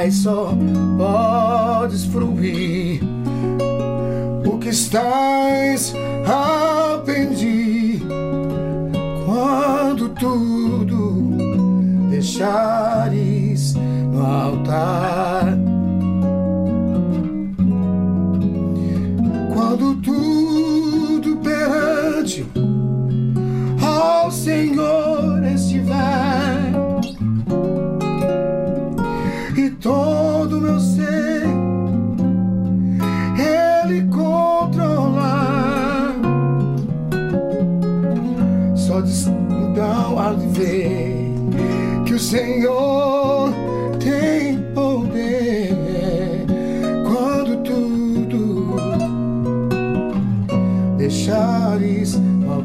Mas só podes fruir o que estás a pedir quando tudo deixares no altar.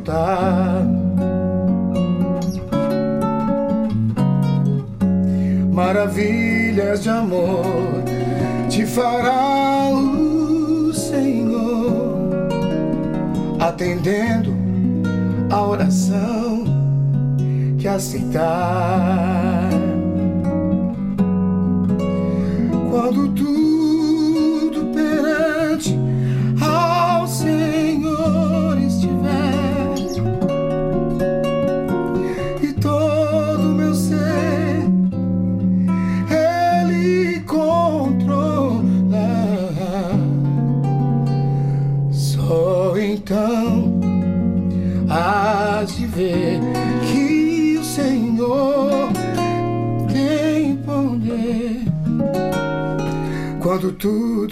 Faltar. Maravilhas de amor te fará o Senhor, atendendo a oração que aceitar.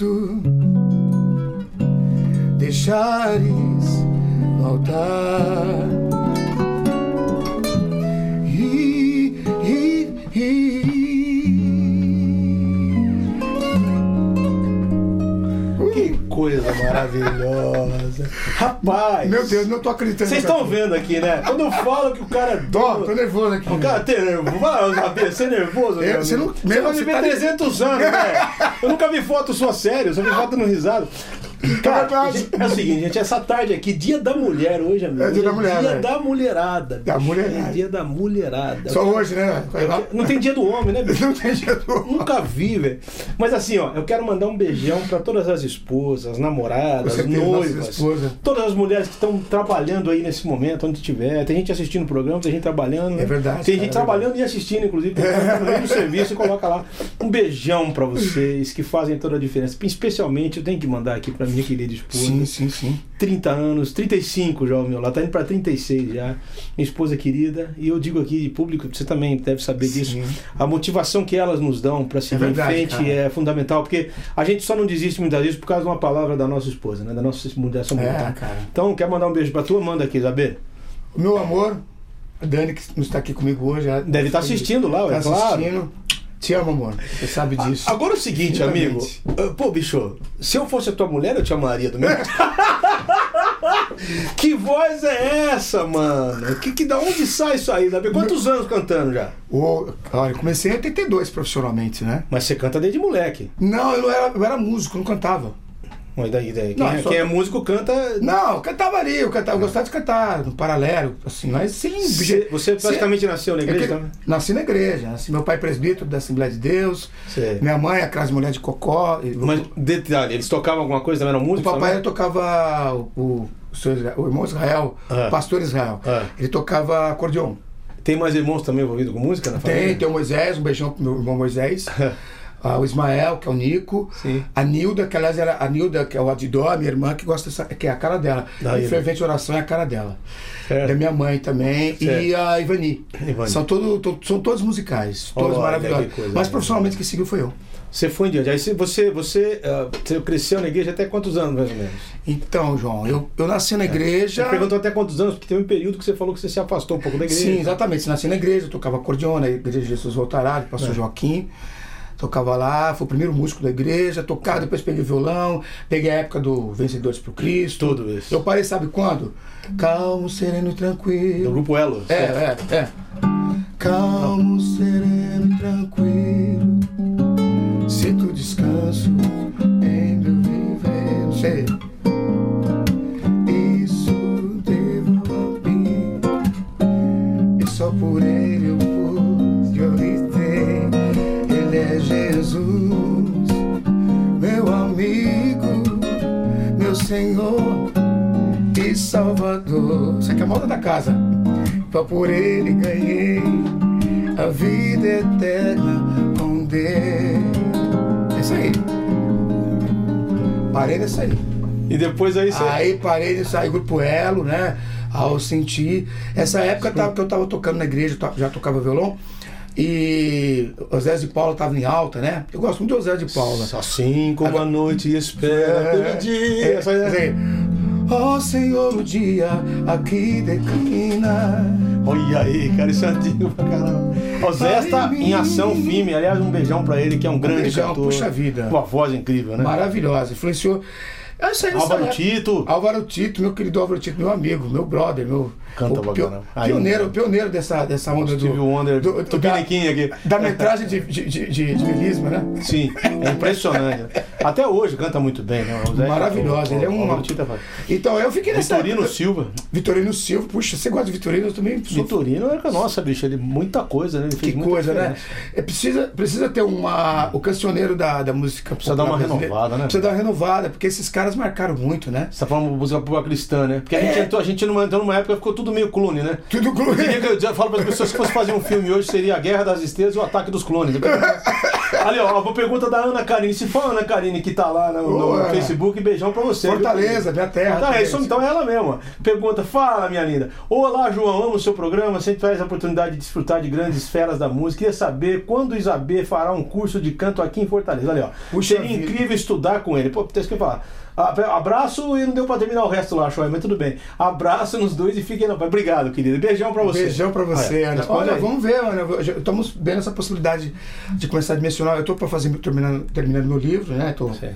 Tudo deixares voltar. E, maravilhosa. Rapaz. Meu Deus, não tô acreditando. Vocês estão vendo aqui, né? Quando eu falo que o cara é Tô, dono. tô nervoso aqui. O cara tem nervoso. Vai, você é nervoso, Eu- você não- Você meu, vai você tá- 300 anos, né? Eu nunca vi foto sua sério, só vi foto no risado. Cara, verdade. gente, é o seguinte, gente, essa tarde aqui, dia da mulher hoje, amigo. É dia da mulher, Dia né? da mulherada. Da mulherada. É dia da mulherada. Só hoje, né? Não tem dia do homem, né, bicho? Não tem jeito. Nunca vi, velho. Mas assim, ó, eu quero mandar um beijão pra todas as esposas, namoradas, certeza, noivas, esposas. todas as mulheres que estão trabalhando aí nesse momento, onde estiver. Tem gente assistindo o programa, tem gente trabalhando. né? É verdade, Tem cara, gente é trabalhando e assistindo, inclusive. Tem gente no meio do serviço e coloca lá. Um beijão pra vocês que fazem toda a diferença. Especialmente, eu tenho que mandar aqui pra minha querida esposa. Sim, sim, sim. 30 anos, 35 já o meu lá, tá indo pra 36 já. Minha esposa querida. E eu digo aqui de público, você também deve saber disso. Sim. A motivação que elas nos dão para seguir É verdade, em frente cara. é fundamental, porque a gente só não desiste muitas vezes por causa de uma palavra da nossa esposa, né? Da nossa mulher. É, cara. Então, quer mandar um beijo pra tu? Manda aqui, Isabel. Meu amor, Dani, que não está aqui comigo hoje. Deve estar assistindo lá, Tá é claro. assistindo. Te amo, amor. Você sabe disso. Agora é o seguinte, amigo. Infinitamente. Ah, Pô, bicho, se eu fosse a tua mulher, eu te amaria do mesmo. que voz é essa, mano? Que, que, da onde sai isso aí, Isabel? Quantos anos cantando já? O, olha, eu comecei em 82 profissionalmente, né? Mas você canta desde moleque. Não, eu, não era, eu era músico, não cantava. Mas daí, daí. Quem, Não, é, só- quem é músico canta. Não, eu cantava ali, eu, cantava, eu gostava de cantar no paralelo, assim, mas sem. Você, praticamente nasceu na Eu igreja também? Nasci na igreja, nasci, meu pai é presbítero da Assembleia de Deus, minha mãe é aquelas mulheres de cocó. e- Mas, detalhe, eles tocavam alguma coisa também? Eram o músicos? papai também? tocava o, o, o o irmão Israel, Ah. o pastor Israel. Ah. Ele tocava acordeon. Tem mais irmãos também envolvidos com música na família? Tem, tem o Moisés, um beijão pro meu irmão Moisés. Ah, o Ismael, que é o Nico. Sim. A Nilda, que aliás era a Nilda, que é o Adidó, a minha irmã, que gosta dessa, que é a cara dela. Da e fervente oração é a cara dela. Certo. Da minha mãe também. E Certo. a Ivani. Ivani. São, todo, to- são todos musicais, todos Olha, maravilhosos. que coisa Mas profissionalmente quem seguiu foi eu. Você foi em diante. Aí você, você, você, ah, você cresceu na igreja até quantos anos, mais ou menos? Então, João, eu, eu nasci na igreja. Você perguntou até quantos anos, porque teve um período que você falou que você se afastou um pouco da igreja. Sim, exatamente. Nasci na igreja, eu tocava acordeon na igreja de Jesus Voltará, pastor É. Joaquim. Tocava lá, fui o primeiro músico da igreja, tocava, depois peguei violão, peguei a época do Vencedores pro Cristo. Tudo isso. Eu parei, sabe quando? Calmo, sereno e tranquilo. Do grupo Elo. É, certo? é, é. Calmo, sereno e tranquilo. Sinto descanso em meu viver. Não sei. Isso devo a mim. E só por ele Senhor e Salvador. Isso aqui é a moda da casa. Só por ele ganhei a vida eterna com Deus. É isso aí. Parei nisso aí. E depois aí você. Aí parei nisso aí, grupo Elo, né? Ao sentir. Essa época tava, que eu tava tocando na igreja, já tocava violão. E o Zé de Paula tava em alta, né? Eu gosto muito do Zé de Paula. Assim como a noite espera pelo dia. É, né? assim, Ó Senhor, o dia aqui declina. Olha aí, cara, isso é antigo pra caramba. O Zé está em ação firme. Aliás, um beijão pra ele, que é um grande beijão, cantor. puxa vida. Uma voz incrível, né? Maravilhosa. Influenciou. É isso aí, nessa Álvaro época. Tito. Álvaro Tito, meu querido Álvaro Tito, meu amigo, meu brother, meu. Canta o. Aí, pioneiro, né? pioneiro dessa, dessa onda Steve do. Wonder, do- do- tupiniquim aqui. Da metragem de, de, de, de, melisma, né? Sim, é impressionante. Até hoje canta muito bem, né? Maravilhosa, ele é um- é. Então eu fiquei nessa. Vitorino época- Silva. Vitorino Silva, puxa, você gosta de Vitorino? Eu também sou Vitorino era nossa, bicho. Ele muita coisa, né? Ele fez Que muita coisa, né? diferença. É, precisa, precisa ter uma. O cancioneiro da, da música. Precisa dar uma renovada, né? Precisa dar uma renovada, porque esses caras marcaram muito, né? Você tá falando música popular cristã, né? Porque a gente É. entrou, a gente numa, entrou numa época que ficou tudo meio clone, né? Tudo Eu que eu já falo para as pessoas que fosse fazer um filme hoje seria a Guerra das Estrelas e o Ataque dos Clones. Ali, ó, uma pergunta da Ana Karine. Se for a Ana Karine que tá lá no, no Boa. Facebook, beijão pra você. viu, Fortaleza, querida? minha terra. Tá, é isso, então é ela mesma. Pergunta, fala, minha linda. Olá, João, amo o seu programa, sempre traz a oportunidade de desfrutar de grandes esferas da música. Queria saber quando o Isabê fará um curso de canto aqui em Fortaleza. Olha, ó. Puxa Seria vida. incrível estudar com ele. Pô, tem que falar. Abraço e não deu pra terminar o resto lá, Shoy, mas tudo bem. Abraço nos dois e fiquem na paz. Obrigado, querido. Beijão pra você. Beijão pra você, Olha, Ana. Olha, aí. vamos ver, Ana. Estamos vendo essa possibilidade de começar a dimensionar. Eu tô pra fazer, terminando, terminando meu livro, né? Tô, Sim.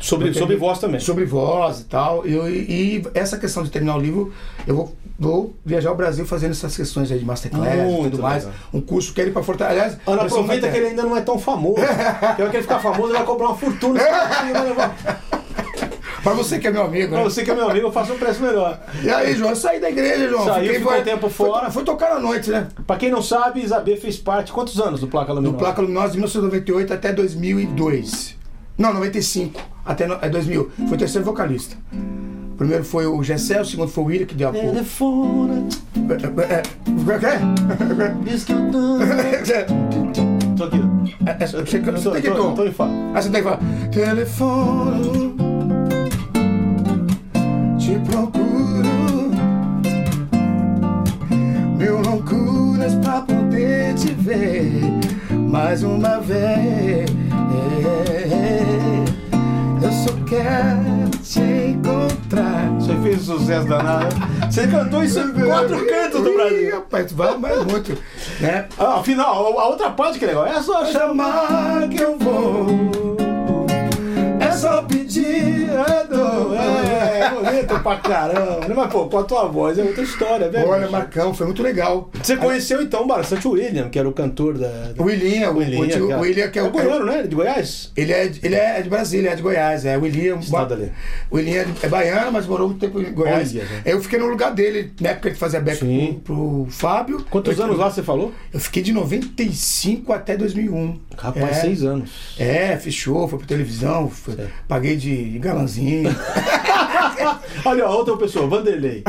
Sobre, Eu sobre voz também. sobre voz e tal. Eu, e essa questão de terminar o livro, eu vou, vou viajar ao Brasil fazendo essas questões aí de masterclass e tudo mais. legal. Um curso que ele para Fortaleza. Aliás, Ana, eu aproveita que ele ainda não é tão famoso. Porque ele quer ficar famoso, ele vai cobrar uma fortuna. Pra você que é meu amigo, Pra né? você que é meu amigo, eu faço um preço melhor. E aí, João, eu saí da igreja, João. Saiu, ficou foi- um tempo foi- fora. Foi, tocar à noite, né? Pra quem não sabe, Isabê fez parte. Quantos anos do Placa Do Luminosa? Placa Luminosa de 1998 até 2002. Não, 95 até no, é 2000. Foi o terceiro vocalista. O primeiro foi o Gessé, o segundo foi o William, que deu a pouco. Telefona, É, é, é, diz que eu tô. é, Tô aqui. é, é, tô- tem que. Aí você tem que falar. Telefone. Te procuro. Mil loucuras pra poder te ver mais uma vez. Eu só quero te encontrar. Você fez sucesso danado. Você cantou isso em quatro cantos do Ih, Brasil. Rapaz, vai mais muito. Né? Ah, afinal, a outra parte que é legal. É só Chamar que eu vou. É só pedir, é. É, bonito pra caramba. Mas, pô, com a tua voz é outra história, velho. Olha, Marcão, foi muito legal. Você conheceu então bastante o William, que era o cantor da. O William, o, William, o, tio- o William que é o. É goiano, né? De Goiás? Ele é, de- ele é de Brasília, é de Goiás, é. O William. Estado ali. O William é baiano, mas morou muito tempo em Goiás. Olha, gente. Eu fiquei no lugar dele, na época que ele fazia back Sim. pro, pro Fábio. Quantos eu, anos lá você falou? Eu fiquei de 95 até 2001. Rapaz, é, seis anos. É, fechou, foi pra televisão, foi- paguei de galanzinho. Olha, ó, outra pessoa, Vanderlei.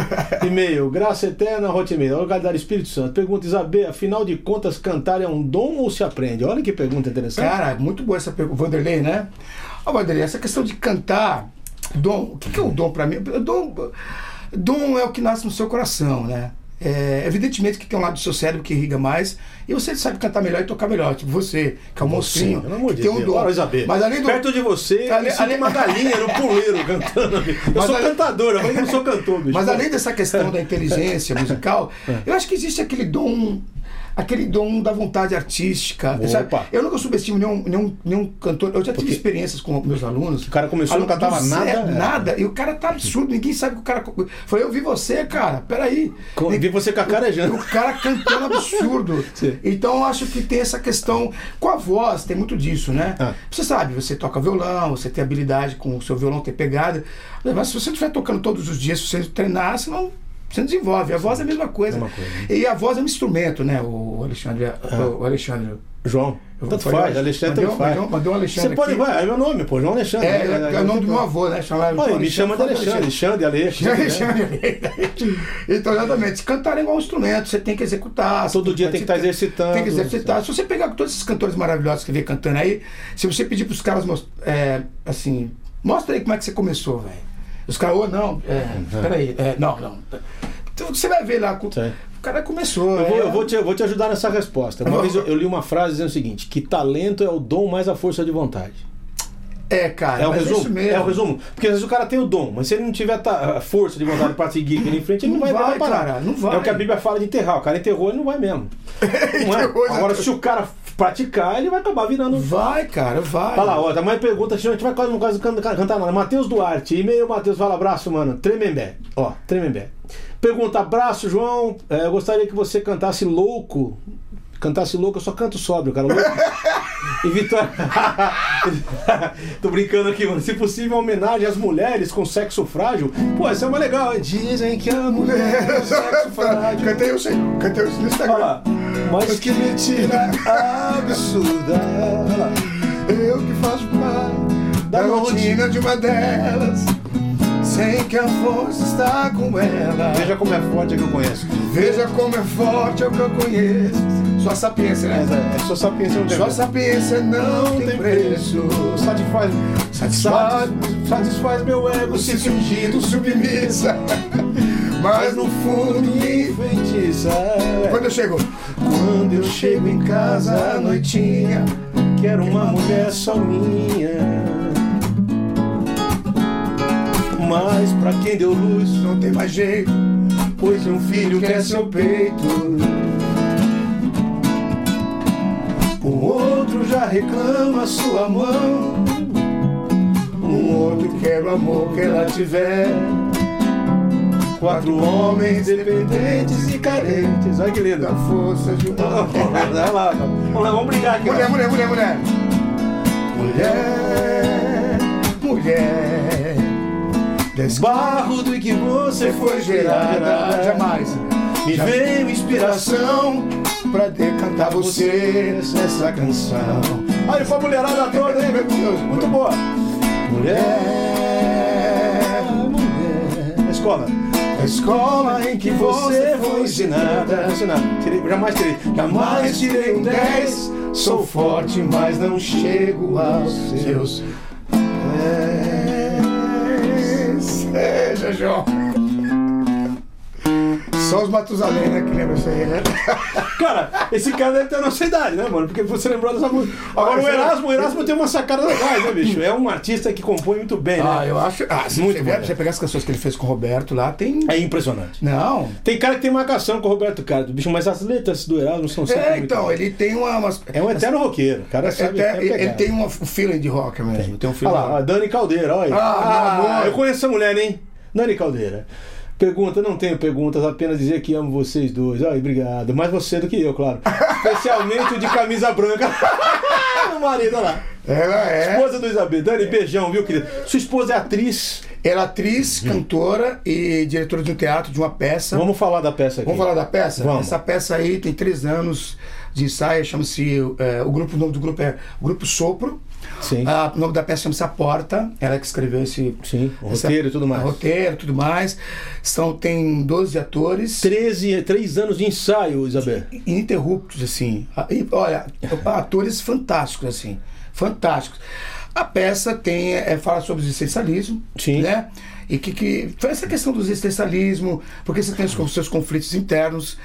E-mail, graça eterna, Hotmail, localidade Espírito Santo. Pergunta, Isabel, afinal de contas, cantar é um dom ou se aprende? Olha que pergunta interessante. Cara, muito boa essa pergunta. Vanderlei, né? Ó, Vanderlei, essa questão de cantar, dom, o que, que é o dom pra mim? Dom, dom é o que nasce no seu coração, né? É, evidentemente que tem um lado do seu cérebro que irriga mais e você sabe cantar melhor e tocar melhor. Tipo você, que é um monstrinho, pelo amor que de tem um Deus. dom. Mas além do. Perto de você, Ali- ali- uma galinha no puleiro cantando. Eu Mas sou cantador, eu não sou cantor, bicho. Mas além dessa questão da inteligência musical, eu acho que existe aquele dom aquele dom da vontade artística. Eu nunca subestimo nenhum, nenhum, nenhum cantor. Eu já tive Porque- experiências com meus alunos. O cara começou, não cantava do nada, é. Nada. E o cara tá absurdo, ninguém sabe que o cara. Falei, eu vi você, cara, peraí. Co- Vi você cacarejando. O cara cantando absurdo. Então eu acho que tem essa questão. Com a voz, tem muito disso, né? Ah. Você sabe, você toca violão, você tem habilidade com o seu violão, tem pegada. Mas se você estiver tocando todos os dias, se você treinar, você não. Você desenvolve. A voz é a mesma coisa. Mesma coisa, né? E a voz é um instrumento, né? O Alexandre. O Alexandre. João. Tanto faz, Alexandre mandei tanto faz. mandei um- mandei um Alexandre Você pode, aqui. vai, é meu nome, pô, João Alexandre. É, é, é o nome do meu avô, né? Chamava Olha, me chama de Alexandre, Alexandre, Alexandre. né? então, exatamente, cantar é igual um instrumento, você tem que executar. Todo dia tem que estar praticar, exercitando. Tem que exercitar. Se você pegar todos esses cantores maravilhosos que vem cantando aí, se você pedir pros caras, mos- é, assim, mostra aí como é que você começou, velho. Os caras, ô, não, é, peraí, é, não, não. Então, você vai ver lá, com- Sim. o cara começou. Eu vou, é, eu vou te, eu vou te ajudar nessa resposta. Uma vez eu, eu li uma frase dizendo o seguinte: que talento é o dom mais a força de vontade. É, cara, É o mas resumo? isso mesmo. É o resumo? Porque às vezes o cara tem o dom, mas se ele não tiver ta- a força de vontade para seguir aquele em frente, ele não, Não vai, vai, parar. cara, não vai. É o que a Bíblia fala de enterrar. O cara enterrou, ele não vai mesmo. Não é? Agora, se o cara praticar, ele vai acabar virando. Vai, cara, vai. Fala lá, ó, tá mais pergunta, a gente vai quase não quase can- can- cantar nada. Matheus Duarte, e-mail Matheus, fala abraço, mano. Tremembé. Ó, Tremembé. Pergunta, abraço, João. É, eu gostaria que você cantasse louco. Cantasse louco, eu só canto sóbrio, cara. Louco. E Vitória. Tô brincando aqui, mano. Se possível, homenagem às mulheres com sexo frágil. Pô, isso é uma legal. Dizem que a mulher é sexo frágil. Cantei isso aí, cantei isso no Instagram. Olha lá. Mas que mentira absurda. Olha lá. Eu que faço parte Da da rotina. rotina de uma delas, que a força está com ela. Veja como é forte a que eu conheço. Veja como é forte é o que eu conheço. Sua sapiência, né? É só sapiência não tem Sua preço. sapiência não, tem preço. Satisfaz, Satisfaz, satisfaz meu ego se se fingindo submissa, mas no fundo me enfeitiça. Quando eu chego, quando eu chego em casa à noitinha, Quero uma mulher só minha. Mas pra quem deu luz, não tem mais jeito, pois um filho quer seu peito. Um outro já reclama sua mão. Um outro quer o amor que ela tiver. Quatro homens dependentes e carentes Olha que lindo. da força de uma Vai lá, vamos lá, vamos brigar aqui. Mulher, mulher, mulher, mulher. Mulher, mulher. Desse Barro do que você foi gerada, jamais. Me Já- veio Inspiração pra decantar você nessa canção. Olha, foi a mulherada toda, hein? Meu Deus. Muito boa. Mulher, mulher. A escola. a escola em que você foi ensinada. ensinada. Tirei, jamais tirei. Jamais tirei um 10. Sou forte, mas não chego aos seus João. Só os Matusalém, né, que lembra isso aí, né? Cara, esse cara deve ter a nossa idade, né, mano? Porque você lembrou dessa música. Agora, o Erasmo, o Erasmo tem uma sacada legal, né, bicho? É um artista que compõe muito bem, Ah, né? eu acho. Ah, se Muito você, bom, você pegar as canções que ele fez com o Roberto lá, tem. É impressionante. Não. Tem cara que tem marcação com o Roberto Carlos, bicho, mas as letras do Erasmo são sempre É, muito então, boas. ele tem uma. umas- É um eterno roqueiro. O cara sabe Até- até ele, ele tem um feeling de rock mesmo. Tem um feeling. Olha lá, Dani Caldeira, olha. Ah, meu amor. eu conheço essa mulher, hein? Dani Caldeira. Pergunta, não tenho perguntas, apenas dizer que amo vocês dois. Ai, obrigado. Mais você do que eu, claro. Especialmente o de camisa branca. o marido, olha lá. Ela é. Esposa do Isabel. Dani, beijão, viu, querida? Sua esposa é atriz. Ela é atriz, cantora e diretora de um teatro de uma peça. Vamos falar da peça aqui. Vamos falar da peça? Vamos. Essa peça aí tem três anos de ensaio, chama-se. é, o grupo, o nome do grupo é Grupo Sopro. Sim. Ah, o nome da peça chama-se A Porta. Ela que escreveu esse. Sim, essa- roteiro e tudo mais. Roteiro e tudo mais. São, tem 12 atores. 13, 3 anos de ensaio, Isabel. ininterruptos, assim. Ah, e, olha, atores fantásticos, assim. Fantásticos. A peça tem, é, fala sobre o existencialismo, Sim. né? E que, que foi essa questão do existencialismo, porque você tem os, os seus conflitos internos,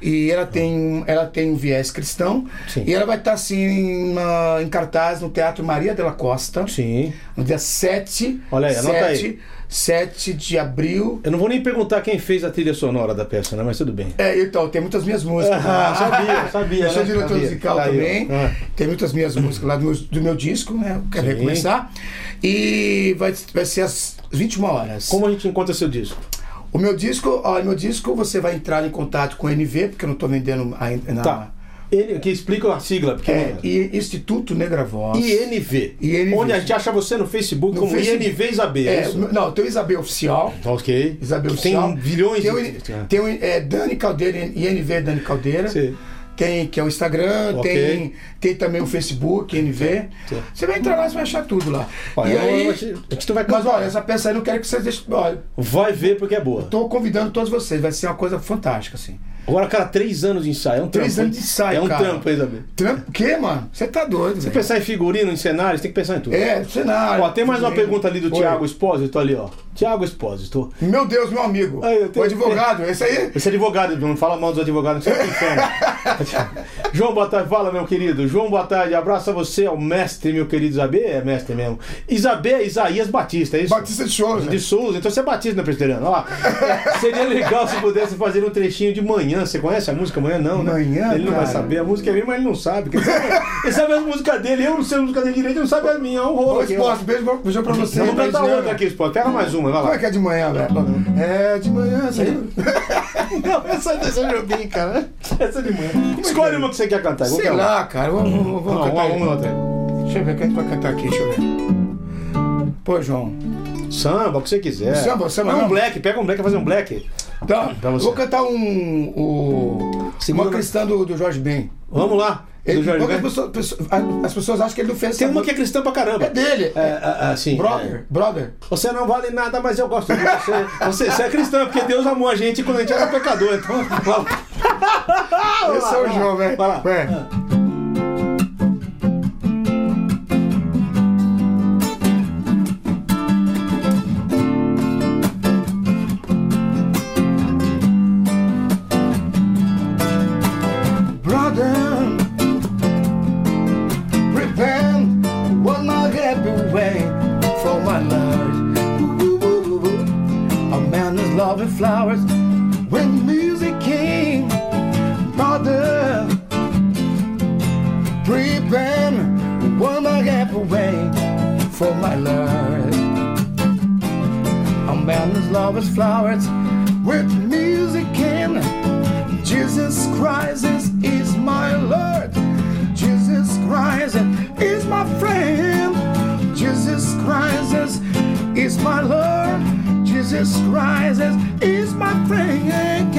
E ela tem, ela tem um viés cristão. Sim. E ela vai estar assim na- em cartaz no Teatro Maria de la Costa. Sim. No dia 7, Olha aí, anota 7, aí. 7 de abril. Eu não vou nem perguntar quem fez a trilha sonora da peça, né? Mas tudo bem. É, então, tem muitas minhas músicas. Ah, sabia, sabia, Eu sou né? diretor musical Tá também. Ah. Tem muitas minhas músicas lá do meu, do meu disco, né? Eu quero Sim. recomeçar. E vai, vai ser às 21 horas. Como a gente encontra seu disco? O meu disco, olha, meu disco você vai entrar em contato com o NV, porque eu não estou vendendo ainda na. Tá. Ele, que explica a sigla, porque É, e Instituto Negra Voz. INV. INV. Onde a gente acha você no Facebook No como Facebook. INV Isabel. é É, não, tem o Isabel Oficial. Ok. Isabel Que tem Oficial. bilhões tem de. o, tem o é, Dani Caldeira, INV Dani Caldeira. Sim. Tem, que é o Instagram, Ok. tem, tem também o Facebook, NV. Sim. Você vai entrar lá, você vai achar tudo lá. Olha, e aí, a gente vai mas olha, essa peça aí eu não quero que vocês deixem. Olha, Vai ver porque é boa. tô convidando todos vocês, vai ser uma coisa fantástica, assim. Agora, cara, três anos de ensaio. É um Três trampo. anos de ensaio, É um cara. trampo, Isabel? Trampo, o quê, mano? Você tá doido, Você velho. pensar em figurino, em cenário, você tem que pensar em tudo. É, cenário. Ó, tem mais uma pergunta ali do Oi. Tiago Espósito ali, ó. Tiago Espósito. Meu Deus, meu amigo. Eu tenho- o advogado, esse aí. Esse advogado, não fala mal dos advogados, não sei inferno. João, boa tarde. Fala, meu querido. João, boa tarde. Abraço a você, ao mestre, meu querido Isabê. É mestre mesmo. Isabê Isaías Batista, é isso? Batista de Souza. De Souza, então você é batista, né, presbiteriano? É, seria legal se pudesse fazer um trechinho de manhã. Você conhece a música Manhã? Não, né? Manhã, Ele não vai cara. saber. A música é minha, mas ele não sabe. Ele sabe, ele sabe as músicas dele, eu não sei a música dele direito, ele não sabe a minha. É um rolo Ô. Esporte, beijo, pra- beijo pra você. Vamos cantar outra aqui, Sport. Pega mais uma, vai Como é lá. que é de manhã, velho? É de manhã, essa aí. Não, essa dessa eu joguei, cara. Essa é de manhã. Escolhe uma que você quer cantar. Sei lá, cara. Vamos, vamos, vamos Não, cantar. uma, uma, outra. Deixa eu ver o que a gente vai cantar aqui, deixa eu ver. Pô, João. Samba, o que você quiser. Samba, samba, Não, um black, pega um black fazer um black. Tá, você. vou cantar um. o- Na- cristã do, do Jorge Ben. Vamos lá. Ele, pessoas, pessoas- as pessoas acham que ele não fez Tem uma que é cristã pra caramba. É dele. É, é, é, sim. Brother, brother. É. Você não vale nada, mas eu gosto de você. Você, você é cristão, porque Deus amou a gente quando a gente era pecador. Então. Esse é o João, velho. Vai lá. Vai. Brother, flowers when music came. Brother, repent, will not get away for my Lord. A man is loving flowers with music came. Jesus Christ is, is my Lord. Jesus Christ is my friend. Jesus Christ is, is my Lord. Jesus Christ is, my friend.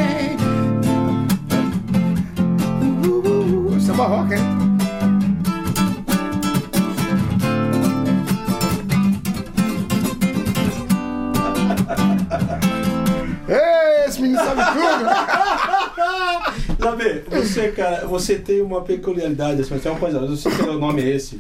Ooh, Samba rock, hein? Sabe, você, cara, você tem uma peculiaridade, assim, é uma coisa, eu não sei se o nome é esse.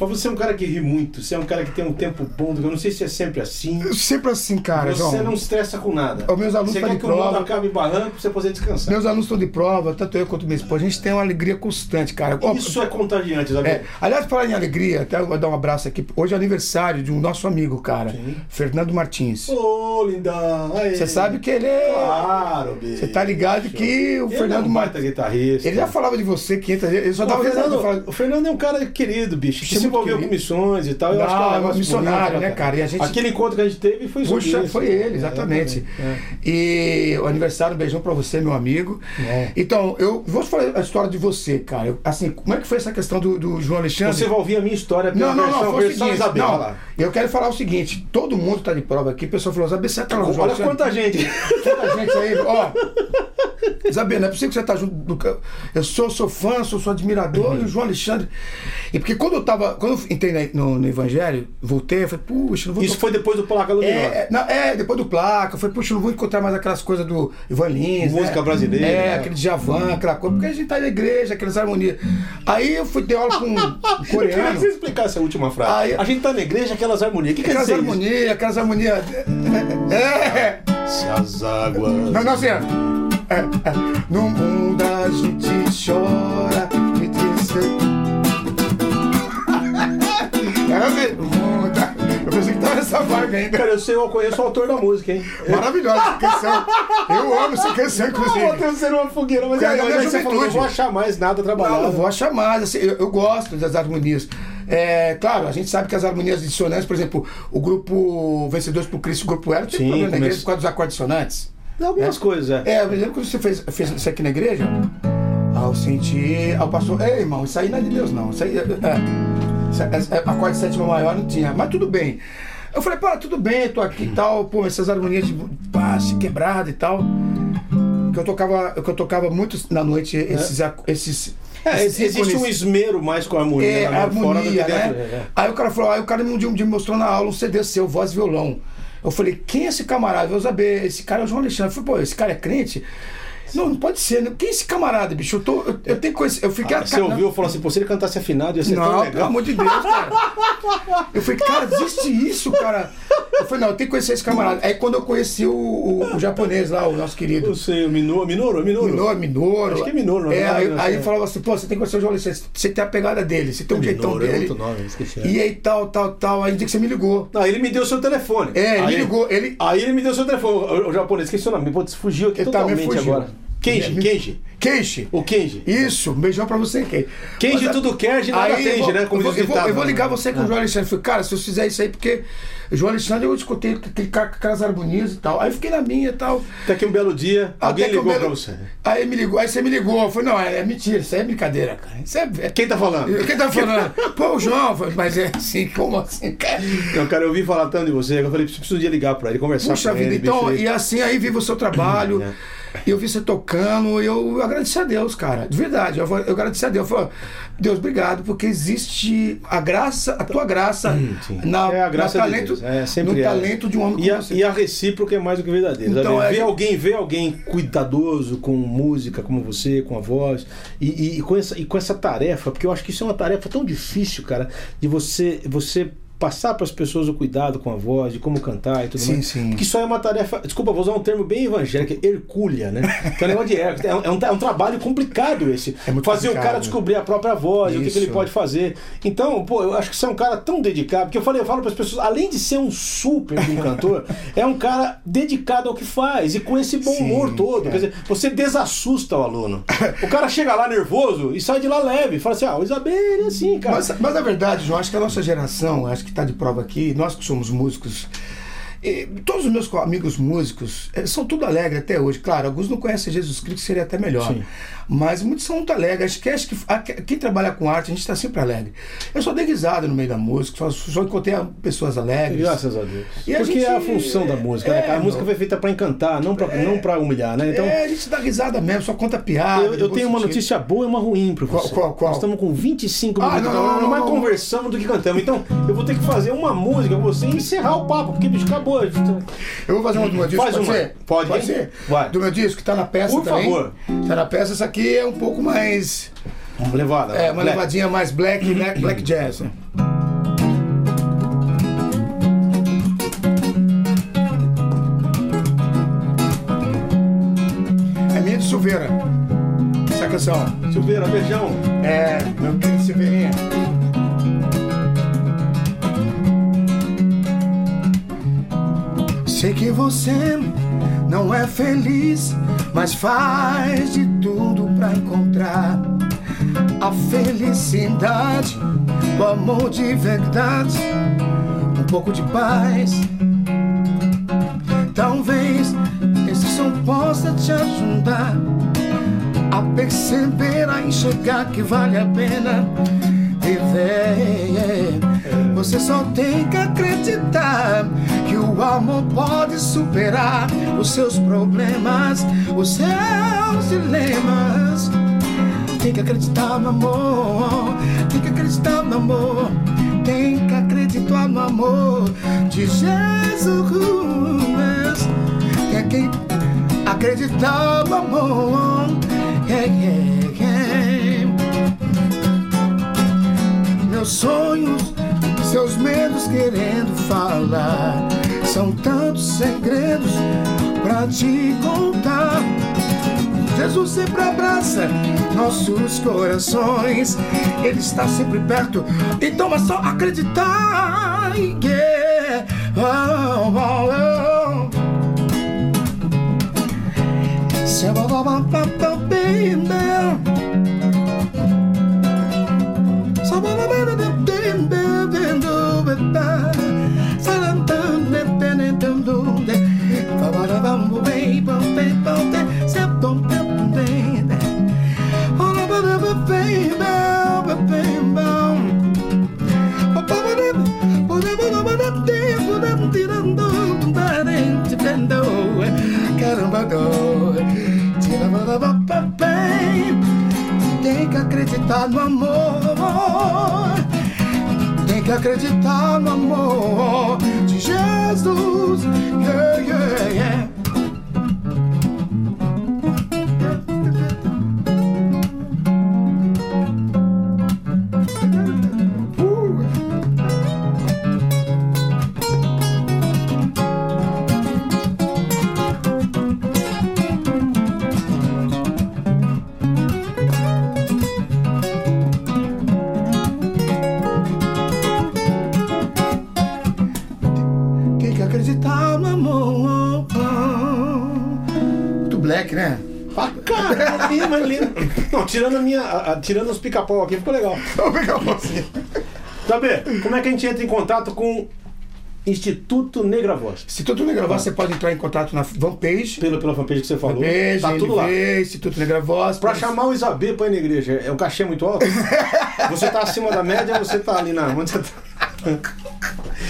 Mas você é um cara que ri muito, você é um cara que tem um tempo bom, eu não sei se é sempre assim. Sempre assim, cara, Você João. não estressa com nada. Os meus alunos você quer de que o mundo prova. acabe barranco pra você poder descansar. Meus alunos estão de prova, tanto eu quanto minha esposa. A gente tem uma alegria constante, cara. Isso é contagiante, sabe? É, aliás, falar em alegria, até eu vou dar um abraço aqui. Hoje é aniversário de um nosso amigo, cara, Sim. Fernando Martins. Ô, lindão. aí. Você sabe que ele é. Claro, bicho. Você tá ligado que o Fernando é um baita Martins. guitarrista. Ele já falava de você 500 vezes. Ele só Não, dava o. Fernando, falava- o Fernando é um cara querido, bicho. Que é se muito envolveu com missões e tal. Eu acho que é um Não, negócio missionário, bonito, né, cara? E a gente- Aquele encontro que a gente teve foi sobre Puxa, isso. foi ele, exatamente. É. E o aniversário, um beijão pra você, meu amigo. É. Então, eu vou falar a história de você, cara. Eu- assim, como é que foi essa questão do, do João Alexandre? Você vai ouvir a minha história pela Não, não, versão, não, foi versão seguinte. Isabel. não, lá. eu quero falar o seguinte: todo mundo tá de prova aqui, o pessoal falou, Isabel, você tá no João Olha quanta gente. Quanta gente aí, ó. Isabel, não é possível que você tá junto do. Eu sou, sou fã, sou, sou admirador, e o João Alexandre. E porque quando eu tava. Quando eu entrei na- no, no Evangelho, voltei, eu falei, puxa, não vou Isso foi depois do Placa Luminosa. é, não, é, depois do placa, foi, puxa, eu não vou encontrar mais aquelas coisas do Ivan Lins. Música né? brasileira, É, né? aquele Javan, aquela coisa, porque a gente tá na igreja, aquelas harmonias. Aí eu fui ter aula com um Eu queria coreano. que você explicasse a última frase. Aí- A gente tá na igreja, aquelas harmonias. O que quer Aquelas dizer isso? harmonias, aquelas harmonias. É! Se as águas... Não, não, no mundo a gente chora de tristeza. É. Eu pensei que tava nessa vibe ainda. Cara, eu sei, eu conheço o autor da música, hein? Maravilhosa essa canção. Eu amo essa canção, inclusive. Eu vou ter ser uma fogueira, mas eu aí. Falou, não vou achar mais nada trabalhado. Não, não né? vou achar mais. Assim, eu, eu gosto das harmonias. É, claro, a gente sabe que as harmonias dissonantes, por exemplo, o grupo Vencedores por Cristo, o grupo Era, tem problema né? na igreja por causa dos acordes dissonantes. Algumas coisas, é. É, eu lembro quando você fez, fez isso aqui na igreja, ao sentir, ao pastor, ei irmão, isso aí não é de Deus não, isso aí é, é, isso é, é, acorde sétima maior não tinha, mas tudo bem. Eu falei, pô, tudo bem, tô aqui e tal, pô, essas harmonias de passe quebrada e tal. Que eu tocava, que eu tocava muito na noite esses, ac- esses, É, existe um esmero mais com a harmonia, É, né? fora do que harmonia, dentro. né? é, é. Aí o cara falou, aí o cara um dia, um dia me mostrou na aula um CD seu, voz e violão. Eu falei, quem é esse camarada? Eu saber, esse cara é o João Alexandre. Eu falei, pô, esse cara é crente? Não, não pode ser, né? Quem é esse camarada, bicho? Eu, tô, eu, eu tenho que conhecer. Eu fiquei Ah, Você ouviu falou assim, pô, se ele cantasse afinado ia ser tão Não, pelo legal. amor de Deus, cara. Eu falei, cara, existe isso, cara. Eu falei, não, eu tenho que conhecer esse camarada. Aí quando eu conheci o, o- o japonês lá, o nosso querido. Eu sei, o Minoro, Minoro, Minoro. Minoro, Minoro. Acho que é Minoro, não é, é? aí, Não aí sei. falava assim, pô, você tem que conhecer o João Alexandre, você tem a pegada dele, você tem um jeitão Minoro é dele. outro nome, esqueci. E aí tal, tal, tal. Aí no dia que você me ligou. Não, ele me deu seu telefone. É, ele aí, me ligou, ele- Aí ele me deu seu telefone. O, o japonês, esqueci o nome. Putz, fugiu aqui Ele também totalmente fugiu. agora. Kenji, Me- Kenji. Kenji. O Kenji. Isso, um beijão pra você, Kenji. Kenji Mas, tudo quer, nada aí, vou- né? Como eu, vou, eu, vou, eu vou né? ligar você com Ah. o João Alexandre. Eu falei, cara, se eu fizer isso aí, porque João Alexandre eu escutei aquele aquelas harmonias e tal. Aí fiquei na minha e tal. Até que um belo dia, alguém Até eu ligou me- pra você. Aí me ligou, aí você me ligou. Eu falei, não, é, é mentira, isso aí é brincadeira, cara. Isso é. é Quem tá falando? quem tá falando? Pô, o João, falei, mas é assim, como assim, cara? Não, cara, eu ouvi falar tanto de você, eu falei, preciso um dia ligar pra ele, conversar Puxa com vida, ele. então, bicho, e assim aí vive o seu trabalho. É. E eu vi você tocando, eu agradeci a Deus, cara. De verdade. Eu, eu agradeci a Deus. Eu falei, Deus, obrigado, porque existe a graça, a tua graça Hum, sim. na, é a graça no de talento, Deus. É, sempre no é. talento de um homem e a, você. e a recíproca é mais do que verdadeira. Então, sabe? é- ver alguém, ver alguém cuidadoso com música, como você, com a voz, e, e- e com essa, e com essa tarefa, porque eu acho que isso é uma tarefa tão difícil, cara, de você, você passar para as pessoas o cuidado com a voz, de como cantar e tudo Sim, mais. sim. Que isso aí é uma tarefa, desculpa, vou usar um termo bem evangélico, hercúlea, né? Que é um negócio de Hércules. É um, é um, é um trabalho complicado esse. É muito Fazer o complicado. cara descobrir a própria voz, o que, que ele Isso. pode fazer. Então, pô, eu acho que você é um cara tão dedicado, porque eu falei, eu falo para as pessoas, além de ser um super um cantor, é um cara dedicado ao que faz e com esse bom Sim, humor todo. é. Quer dizer, você desassusta o aluno. O cara chega lá nervoso e sai de lá leve. Fala assim: ah, o Isabel é assim, cara. Mas, mas na verdade, João, acho que a nossa geração, acho que está de prova aqui, nós que somos músicos, eh, todos os meus amigos músicos eh, são tudo alegre até hoje. Claro, alguns não conhecem Jesus Cristo, seria até melhor. Sim. Mas muitos são muito alegres. Acho que, acho que a- quem trabalha com arte, a gente está sempre alegre. Eu só dei risada no meio da música, só, só encontrei pessoas alegres. Graças a Deus. E a Porque gente- é a função da música, né, é, cara? A música foi feita pra encantar, não pra, não pra humilhar, né? Então, é, a gente dá risada mesmo, só conta piada. eu, eu tenho uma sentido. notícia boa e uma ruim Qual- você. qual- qual? Nós estamos com 25 Ah, minutos. não, não, nós não, mais não. conversamos do que cantamos. Então, eu vou ter que fazer uma música com você e encerrar o papo, porque, bicho, acabou. Eu vou fazer uma do meu disco, Faz pode uma. ser? Pode, pode ser? Vai. Do meu disco, que tá na peça Por também. favor. Tá na peça, essa aqui é um pouco mais... Vamos levada. É, uma Black. levadinha mais black, né? black jazz. né? É minha de Silveira. Essa canção. Silveira, beijão. É, meu querido Silveirinha. Sei que você não é feliz, mas faz de tudo pra encontrar a felicidade, o amor de verdade, um pouco de paz. Talvez esse som possa te ajudar a perceber, a enxergar que vale a pena viver. Você só tem que acreditar o amor pode superar os seus problemas, os seus dilemas. Tem que acreditar no amor, tem que acreditar no amor, tem que acreditar no amor de Jesus. Tem que acreditar no amor. Yeah, yeah, yeah. Meus sonhos, seus medos querendo falar. São tantos segredos pra te contar. Jesus sempre abraça nossos corações. Ele está sempre perto. Então é só acreditar. Yeah. Oh, oh, oh. Baby. Acreditar no amor. Tem que acreditar no amor de Jesus. Yeah, yeah, yeah. Não, tirando a minha. a- a- tirando os pica-pau aqui, ficou legal. Pegar você. Saber, como é que a gente entra em contato com Instituto Negra Voz? Instituto Negra Voz, você pode entrar em contato na fanpage. Pela, pela fanpage que você falou. Fanpage, tá tudo lá. Instituto Negra Voz. Pra chamar o Isabê pra ir na igreja, é um cachê muito alto? Você tá acima da média ou você tá ali na. Onde você tá?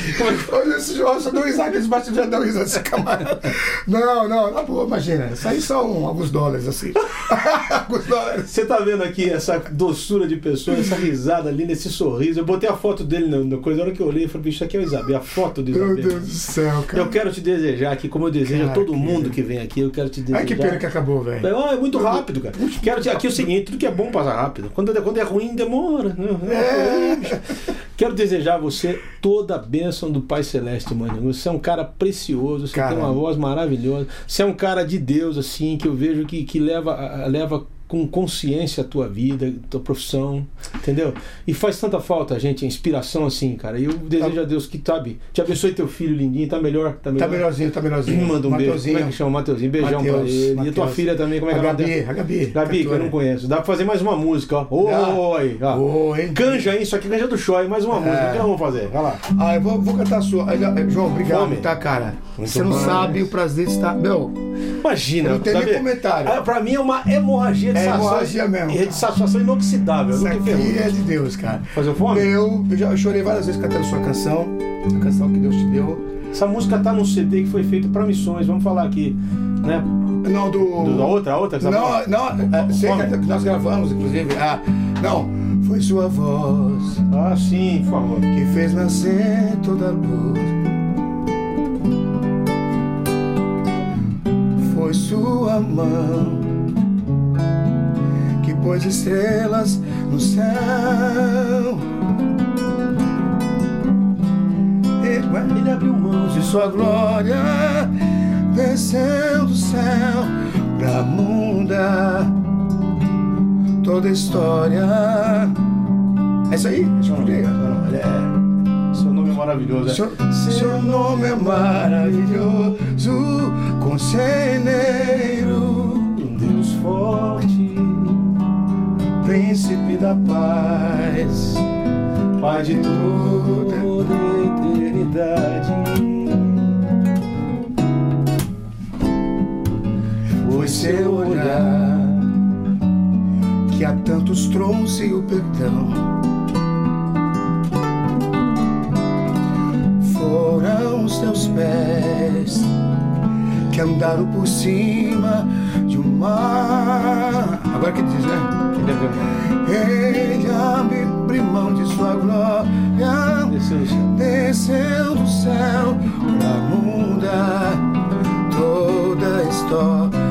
Olha esse só deu risada, eles batem já deu risada esse camarada. Não, não, na boa, imagina. Isso aí são alguns dólares, assim. alguns dólares. Você tá vendo aqui essa doçura de pessoa, essa risada linda, esse sorriso. Eu botei a foto dele na, na coisa, a hora que eu olhei, eu falei, bicho, isso aqui é o Isabê, a foto do Meu Isabê. Deus do céu, cara. Eu quero te desejar aqui, como eu desejo a todo que- mundo que vem aqui, eu quero te desejar. Ai, que pena que acabou, velho. Ah, é muito rápido, cara. Quero te, aqui é o seguinte, tudo que é bom passa rápido. Quando, quando é ruim, demora. É. Quero desejar a você toda a bênção do Pai Celeste, mano. Você é um cara precioso, você Cara. tem uma voz maravilhosa. Você é um cara de Deus, assim, que eu vejo que, que leva, leva com consciência a tua vida, tua profissão, entendeu? E faz tanta falta, gente, a inspiração assim, cara. E eu desejo a Deus que, sabe, te abençoe teu filho lindinho, tá melhor, tá melhor. Tá melhorzinho, tá melhorzinho. Me manda um beijo. Mateuzinho. Como é que chama? Mateuzinho. Beijão Mateus, pra ele. E a tua Mateus. filha também, como é que a é Gabi, a Gabi. Gabi, que eu não conheço. Dá pra fazer mais uma música, ó. Oi, ó. Oi. Canja, hein? Isso aqui canja do Choi, mais uma música. O que nós vamos fazer? Vai lá. Ah, eu vou, vou cantar a sua. João, obrigado, Fome. tá, cara? Muito Você não mais. sabe o prazer de estar. Meu, Imagina. Eu não sabe? nem comentário. Ah, Pra mim é uma hemorragia de É satisfação. hemorragia mesmo, E de cara. satisfação inoxidável. isso aqui ferrou. é de Deus, cara. Fazer fome? Meu, eu já eu chorei várias vezes cantando sua canção. A canção que Deus te deu. Essa música tá num CD que foi feito pra missões. Vamos falar aqui, né? Não, do. Do- da outra, a outra que tá Não, não, é, sei que nós gravamos, inclusive. Ah, não, foi sua voz Ah, sim, por favor. que fez nascer toda a luz. Foi sua mão pôs estrelas no céu. Ele, ele abriu mãos de sua glória, desceu do céu pra mudar toda a história. É isso aí? Deixa eu ver. Não, ele é... Seu nome é maravilhoso. é? Seu, seu nome é maravilhoso, conselheiro, Um Deus forte, príncipe da paz, Pai de toda eternidade. foi seu olhar que a tantos trouxe o perdão. Foram os teus pés que andaram por cima de um mar. Agora que diz, né? Ele é Ele abriu mão de sua glória, Desceu do céu. desceu do céu pra mudar toda a história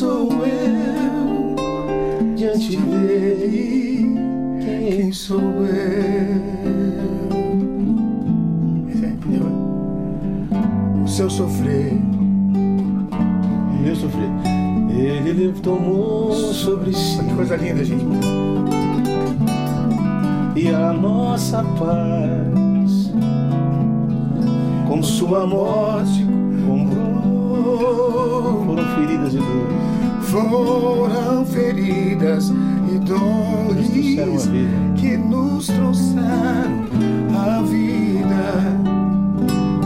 sou eu Diante dele, Quem sou eu? Aí, entendeu? O seu sofrer, meu sofrer. Ele tomou sobre si que coisa linda, gente. e a nossa paz com sua morte comprou. Foram feridas e dores. Foram feridas e dores que nos trouxeram a vida,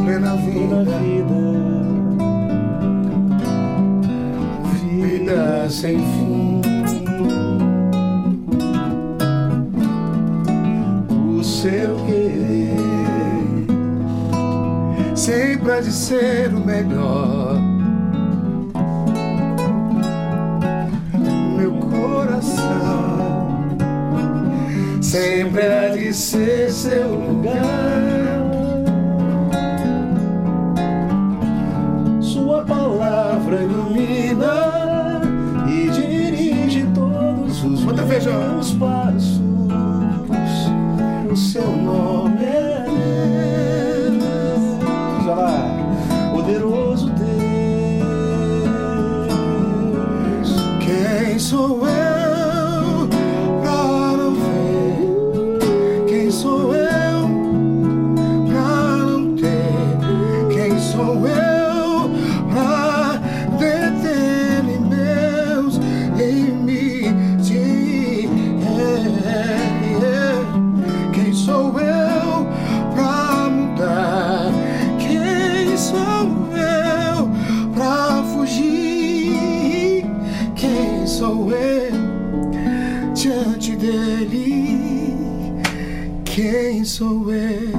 plena vida, vida, vida sem fim. o seu querer. sempre há de ser o melhor. Sempre há de ser seu lugar. Quem sou eu?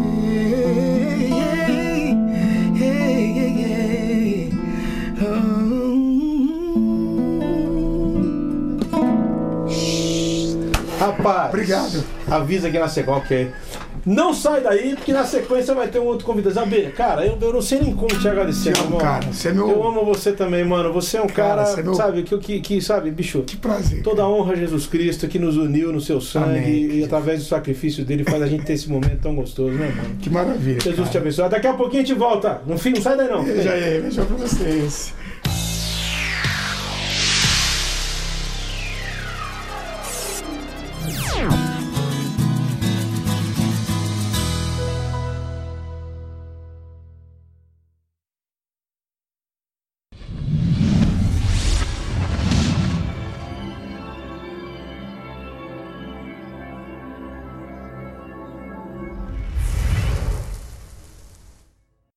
Rapaz. Obrigado. Avisa aqui na sequência que não sai daí, porque na sequência vai ter um outro convidado. Zabê, cara, eu, eu não sei nem como te agradecer, Te amo, cara. Você é meu- Eu amo você também, mano. Você é um Cara, cara, você é meu- sabe, que, que, que, sabe, bicho, Que prazer. toda a honra a Jesus Cristo que nos uniu no seu sangue Amém. e através do sacrifício dele faz a gente ter esse momento tão gostoso, né, mano? Que maravilha. Jesus te cara. abençoe. Daqui a pouquinho a gente volta. Não, não sai daí não. Beijo aí, beijo pra vocês.